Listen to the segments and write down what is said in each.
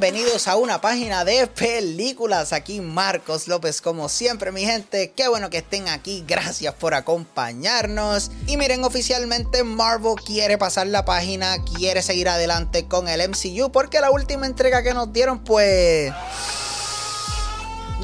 bienvenidos a una página de películas. Aquí Marcos López, como siempre, mi gente. Qué bueno que estén aquí. Gracias por acompañarnos. Y miren, oficialmente Marvel quiere pasar la página, quiere seguir adelante con el MCU, porque la última entrega que nos dieron, pues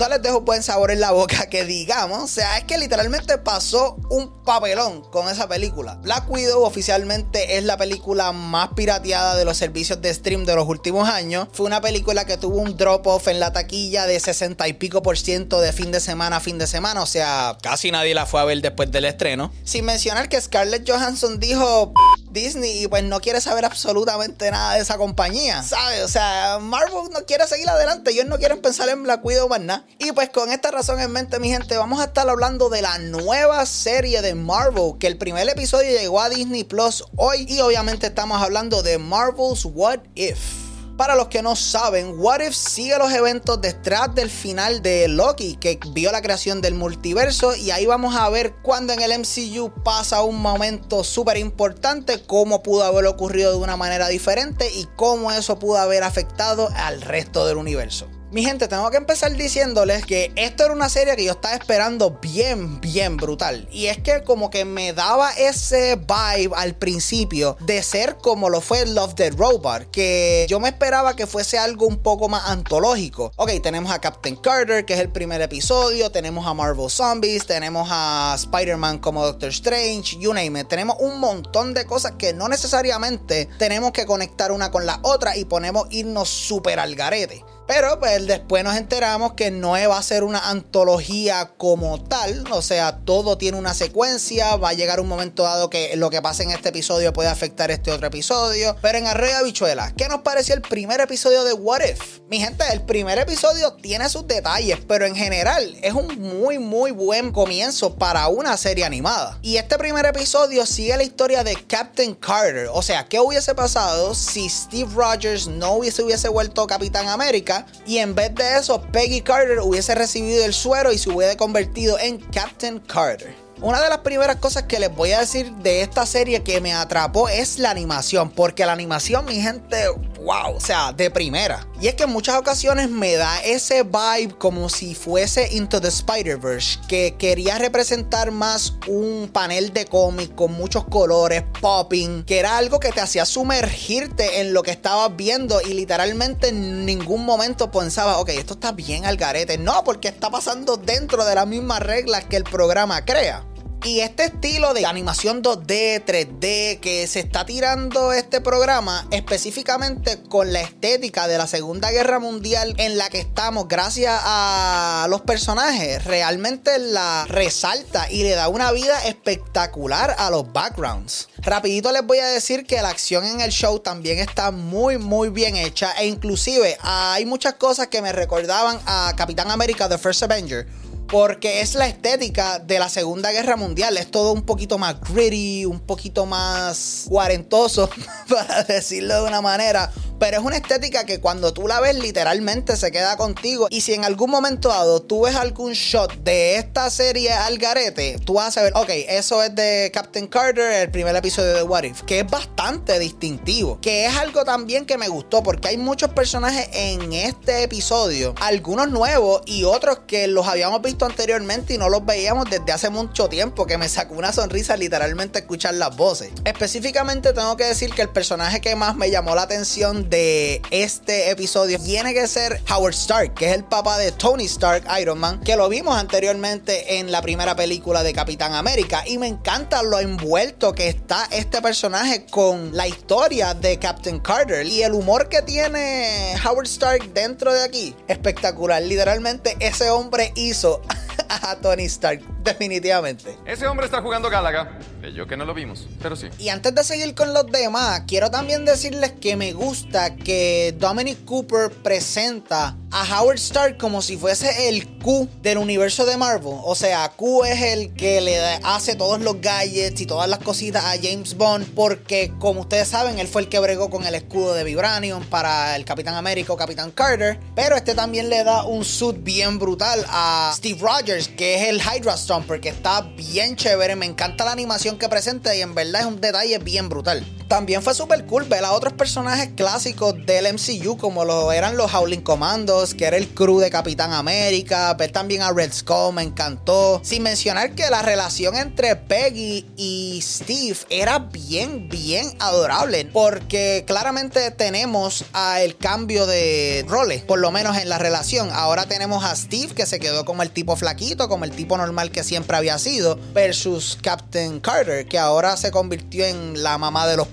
no les dejo buen sabor en la boca que digamos. O sea, es que literalmente pasó un papelón con esa película. Black Widow oficialmente es la película más pirateada de los servicios de stream de los últimos años. Fue una película que tuvo un drop-off en la taquilla de 60 y pico por ciento de fin de semana a fin de semana. O sea, casi nadie la fue a ver después del estreno. Sin mencionar que Scarlett Johansson dijo Disney y pues no quiere saber absolutamente nada de esa compañía. ¿Sabes? O sea, Marvel no quiere seguir adelante. Ellos no quieren pensar en Black Widow más nada. Y pues con esta razón en mente, mi gente, vamos a estar hablando de la nueva serie de Marvel, que el primer episodio llegó a Disney Plus hoy y obviamente estamos hablando de Marvel's What If. Para los que no saben, What If sigue los eventos detrás del final de Loki, que vio la creación del multiverso, y ahí vamos a ver cuando en el MCU pasa un momento súper importante, cómo pudo haber ocurrido de una manera diferente y cómo eso pudo haber afectado al resto del universo. Mi gente, tengo que empezar diciéndoles que esto era una serie que yo estaba esperando bien, bien brutal. Y es que como que me daba ese vibe al principio de ser como lo fue Love the Robot, que yo me esperaba que fuese algo un poco más antológico. Ok, tenemos a Captain Carter, que es el primer episodio, tenemos a Marvel Zombies, tenemos a Spider-Man como Doctor Strange, you name it. Tenemos un montón de cosas que no necesariamente tenemos que conectar una con la otra y ponemos irnos súper al garete. Pero pues después nos enteramos que no va a ser una antología como tal. O sea, todo tiene una secuencia. Va a llegar un momento dado que lo que pasa en este episodio puede afectar este otro episodio. Pero en Arrea Bichuela, ¿qué nos pareció el primer episodio de What If? Mi gente, el primer episodio tiene sus detalles, pero en general es un muy, muy buen comienzo para una serie animada. Y este primer episodio sigue la historia de Captain Carter. O sea, ¿qué hubiese pasado si Steve Rogers no hubiese, hubiese vuelto Capitán América? Y en vez de eso Peggy Carter hubiese recibido el suero y se hubiese convertido en Captain Carter. Una de las primeras cosas que les voy a decir de esta serie que me atrapó es la animación, porque la animación, mi gente, wow, o sea, de primera. Y es que en muchas ocasiones me da ese vibe como si fuese Into the Spider-Verse, que quería representar más un panel de cómic con muchos colores, popping, que era algo que te hacía sumergirte en lo que estabas viendo y literalmente en ningún momento pensaba, ok, esto está bien al garete. No, porque está pasando dentro de las mismas reglas que el programa crea. Y este estilo de animación 2D, 3D que se está tirando este programa específicamente con la estética de la Segunda Guerra Mundial en la que estamos gracias a los personajes, realmente la resalta y le da una vida espectacular a los backgrounds. Rapidito les voy a decir que la acción en el show también está muy muy bien hecha e inclusive hay muchas cosas que me recordaban a Capitán América The First Avenger porque es la estética de la Segunda Guerra Mundial. Es todo un poquito más gritty, un poquito más cuarentoso, para decirlo de una manera. Pero es una estética que cuando tú la ves literalmente se queda contigo. Y si en algún momento dado tú ves algún shot de esta serie al garete, tú vas a saber, ok, eso es de Captain Carter, el primer episodio de What If, que es bastante distintivo. Que es algo también que me gustó porque hay muchos personajes en este episodio, algunos nuevos y otros que los habíamos visto anteriormente y no los veíamos desde hace mucho tiempo, que me sacó una sonrisa literalmente escuchar las voces. Específicamente tengo que decir que el personaje que más me llamó la atención de este episodio tiene que ser Howard Stark, que es el papá de Tony Stark, Iron Man, que lo vimos anteriormente en la primera película de Capitán América. Y me encanta lo envuelto que está este personaje con la historia de Captain Carter y el humor que tiene Howard Stark dentro de aquí. Espectacular. Literalmente ese hombre hizo a Tony Stark, definitivamente. Ese hombre está jugando Gálaga. Yo que no lo vimos, pero sí. Y antes de seguir con los demás, quiero también decirles que me gusta que Dominic Cooper presenta a Howard Stark como si fuese el Q del universo de Marvel. O sea, Q es el que le hace todos los gadgets y todas las cositas a James Bond. Porque, como ustedes saben, él fue el que bregó con el escudo de Vibranium para el Capitán América o Capitán Carter. Pero este también le da un suit bien brutal a Steve Rogers, que es el Hydra Stomper, que está bien chévere. Me encanta la animación que presenta y en verdad es un detalle bien brutal. También fue súper cool ver a otros personajes clásicos del MCU, como lo eran los Howling Commandos, que era el crew de Capitán América, ver también a Red Skull me encantó. Sin mencionar que la relación entre Peggy y Steve era bien, bien adorable, porque claramente tenemos a el cambio de roles, por lo menos en la relación. Ahora tenemos a Steve que se quedó como el tipo flaquito, como el tipo normal que siempre había sido, versus Captain Carter, que ahora se convirtió en la mamá de los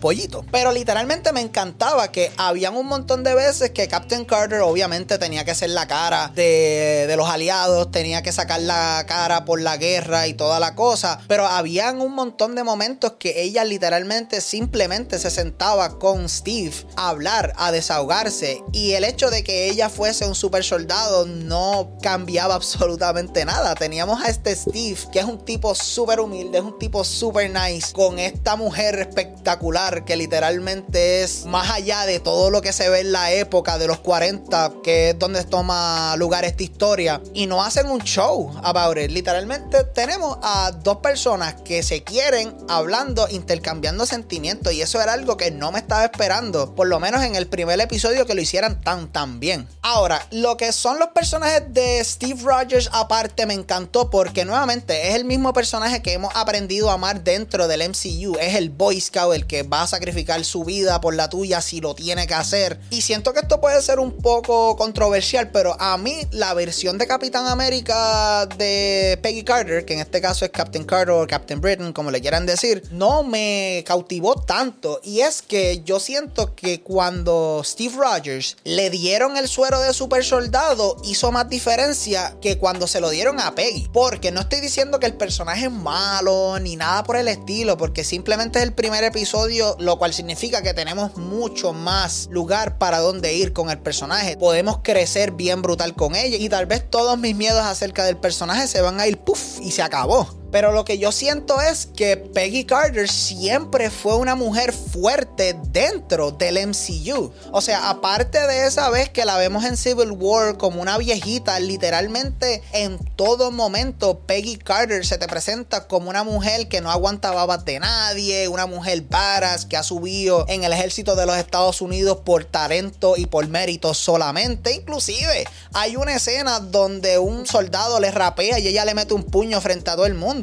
Pero literalmente me encantaba que habían un montón de veces que Captain Carter obviamente tenía que ser la cara de, de los aliados, tenía que sacar la cara por la guerra y toda la cosa, pero habían un montón de momentos que ella literalmente simplemente se sentaba con Steve a hablar, a desahogarse. Y el hecho de que ella fuese un super soldado no cambiaba absolutamente nada. Teníamos a este Steve que es un tipo súper humilde, es un tipo súper nice, con esta mujer espectacular que literalmente es más allá de todo lo que se ve en la época de los 40, que es donde toma lugar esta historia, y no hacen un show about it. Literalmente tenemos a dos personas que se quieren hablando, intercambiando sentimientos, y eso era algo que no me estaba esperando, por lo menos en el primer episodio que lo hicieran tan tan bien. Ahora, lo que son los personajes de Steve Rogers aparte me encantó porque nuevamente es el mismo personaje que hemos aprendido a amar dentro del MCU, es el Boy Scout el que va sacrificar su vida por la tuya si lo tiene que hacer. Y siento que esto puede ser un poco controversial, pero a mí la versión de Capitán América de Peggy Carter, que en este caso es Captain Carter o Captain Britain, como le quieran decir, no me cautivó tanto. Y es que yo siento que cuando Steve Rogers le dieron el suero de super soldado, hizo más diferencia que cuando se lo dieron a Peggy. Porque no estoy diciendo que el personaje es malo ni nada por el estilo, porque simplemente es el primer episodio, lo cual significa que tenemos mucho más lugar para donde ir con el personaje. Podemos crecer bien brutal con ella y tal vez todos mis miedos acerca del personaje se van a ir puff y se acabó. Pero lo que yo siento es que Peggy Carter siempre fue una mujer fuerte dentro del MCU. O sea, aparte de esa vez que la vemos en Civil War como una viejita, literalmente en todo momento Peggy Carter se te presenta como una mujer que no aguanta babas de nadie, una mujer varas que ha subido en el ejército de los Estados Unidos por talento y por mérito solamente. Inclusive hay una escena donde un soldado le rapea y ella le mete un puño frente a todo el mundo.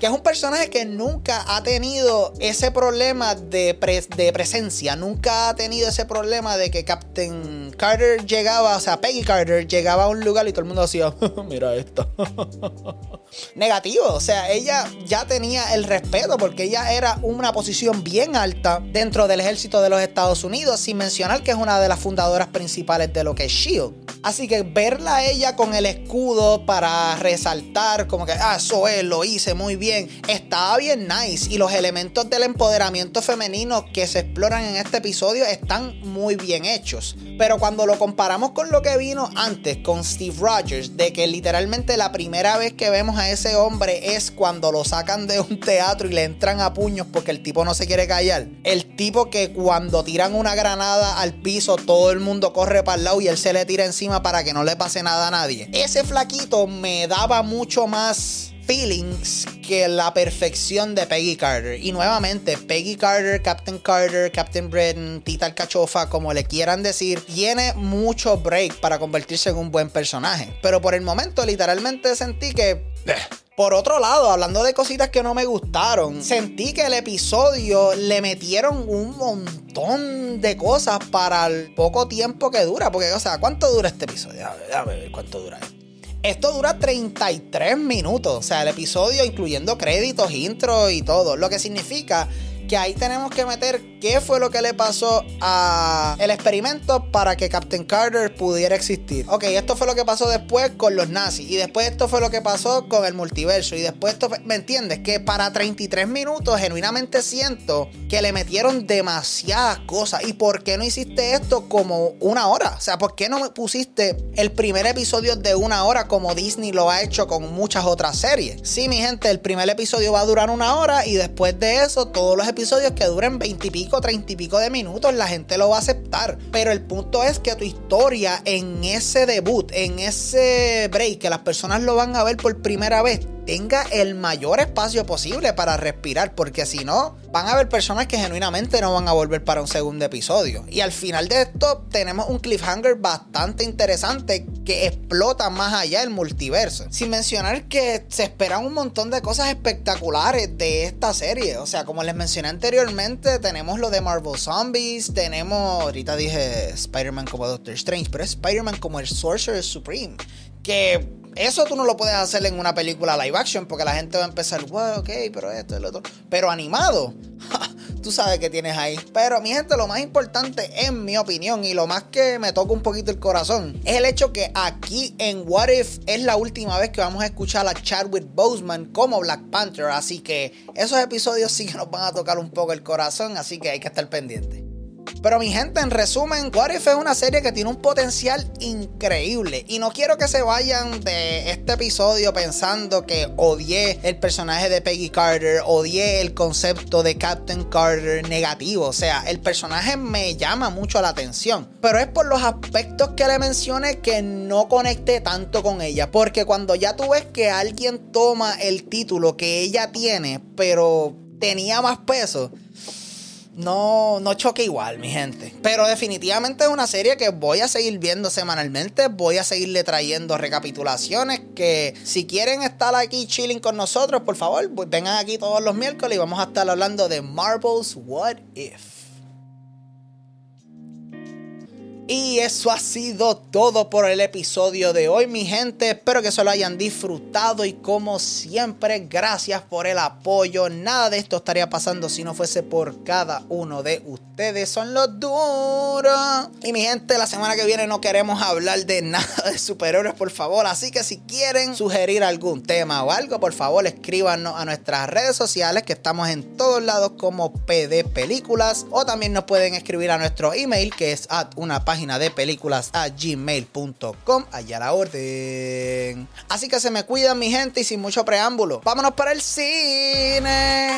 Que es un personaje que nunca ha tenido ese problema de, presencia. Nunca ha tenido ese problema de que Captain Carter llegaba, o sea, Peggy Carter llegaba a un lugar y todo el mundo decía, mira esto. Negativo. O sea, ella ya tenía el respeto porque ella era una posición bien alta dentro del ejército de los Estados Unidos, sin mencionar que es una de las fundadoras principales de lo que es Shield. Así que verla a ella con el escudo para resaltar como que, ah, eso es, lo hice muy bien, estaba bien nice. Y los elementos del empoderamiento femenino que se exploran en este episodio están muy bien hechos. Pero cuando lo comparamos con lo que vino antes, con Steve Rogers, de que literalmente la primera vez que vemos a ese hombre es cuando lo sacan de un teatro y le entran a puños porque el tipo no se quiere callar. El tipo que cuando tiran una granada al piso, todo el mundo corre para el lado y él se le tira encima para que no le pase nada a nadie. Ese flaquito me daba mucho más feelings que la perfección de Peggy Carter. Y nuevamente, Peggy Carter, Captain Carter, Captain Britain, Tita Alcachofa, como le quieran decir, tiene mucho break para convertirse en un buen personaje. Pero por el momento, literalmente sentí que. Por otro lado, hablando de cositas que no me gustaron, sentí que el episodio le metieron un montón de cosas para el poco tiempo que dura. Porque, o sea, ¿cuánto dura este episodio? Déjame ver cuánto dura esto. Esto dura 33 minutos, o sea, el episodio incluyendo créditos, intro y todo, lo que significa que ahí tenemos que meter qué fue lo que le pasó a el experimento para que Captain Carter pudiera existir. Ok, esto fue lo que pasó después con los nazis y después esto fue lo que pasó con el multiverso y después esto, ¿me entiendes? Que para 33 minutos genuinamente siento que le metieron demasiadas cosas y ¿por qué no hiciste esto como una hora? O sea, ¿por qué no me pusiste el primer episodio de una hora como Disney lo ha hecho con muchas otras series? Sí, mi gente, el primer episodio va a durar una hora y después de eso todos los episodios que duren 20 y pico, 30 y pico de minutos, la gente lo va a aceptar. Pero el punto es que tu historia en ese debut, en ese break, que las personas lo van a ver por primera vez, tenga el mayor espacio posible para respirar, porque si no, van a haber personas que genuinamente no van a volver para un segundo episodio. Y al final de esto tenemos un cliffhanger bastante interesante que explota más allá del multiverso. Sin mencionar que se esperan un montón de cosas espectaculares de esta serie. O sea, como les mencioné anteriormente, tenemos lo de Marvel Zombies, tenemos, ahorita dije Spider-Man como Doctor Strange, pero es Spider-Man como el Sorcerer Supreme. Que eso tú no lo puedes hacer en una película live action porque la gente va a empezar, wow, ok, pero esto, lo otro. Pero animado, tú sabes que tienes ahí. Pero mi gente, lo más importante, en mi opinión, y lo más que me toca un poquito el corazón, es el hecho que aquí en What If es la última vez que vamos a escuchar a Chadwick Boseman como Black Panther. Así que esos episodios sí que nos van a tocar un poco el corazón, así que hay que estar pendiente. Pero mi gente, en resumen, What If es una serie que tiene un potencial increíble. Y no quiero que se vayan de este episodio pensando que odié el personaje de Peggy Carter, odié el concepto de Captain Carter negativo. O sea, el personaje me llama mucho la atención. Pero es por los aspectos que le mencioné que no conecté tanto con ella. Porque cuando ya tú ves que alguien toma el título que ella tiene, pero tenía más peso no, no choque igual, mi gente. Pero definitivamente es una serie que voy a seguir viendo semanalmente. Voy a seguirle trayendo recapitulaciones. Que si quieren estar aquí chilling con nosotros, por favor, pues vengan aquí todos los miércoles y vamos a estar hablando de Marvel's What If. Y eso ha sido todo por el episodio de hoy, mi gente. Espero que se lo hayan disfrutado y como siempre, gracias por el apoyo. Nada de esto estaría pasando si no fuese por cada uno de ustedes. Son los duros. Y mi gente, la semana que viene no queremos hablar de nada de superhéroes, por favor. Así que si quieren sugerir algún tema o algo, por favor, escríbanos a nuestras redes sociales que estamos en todos lados como PD Películas. O también nos pueden escribir a nuestro email que es at una página de películas a gmail.com. Allá la orden. Así que se me cuidan mi gente y sin mucho preámbulo. Vámonos para el cine.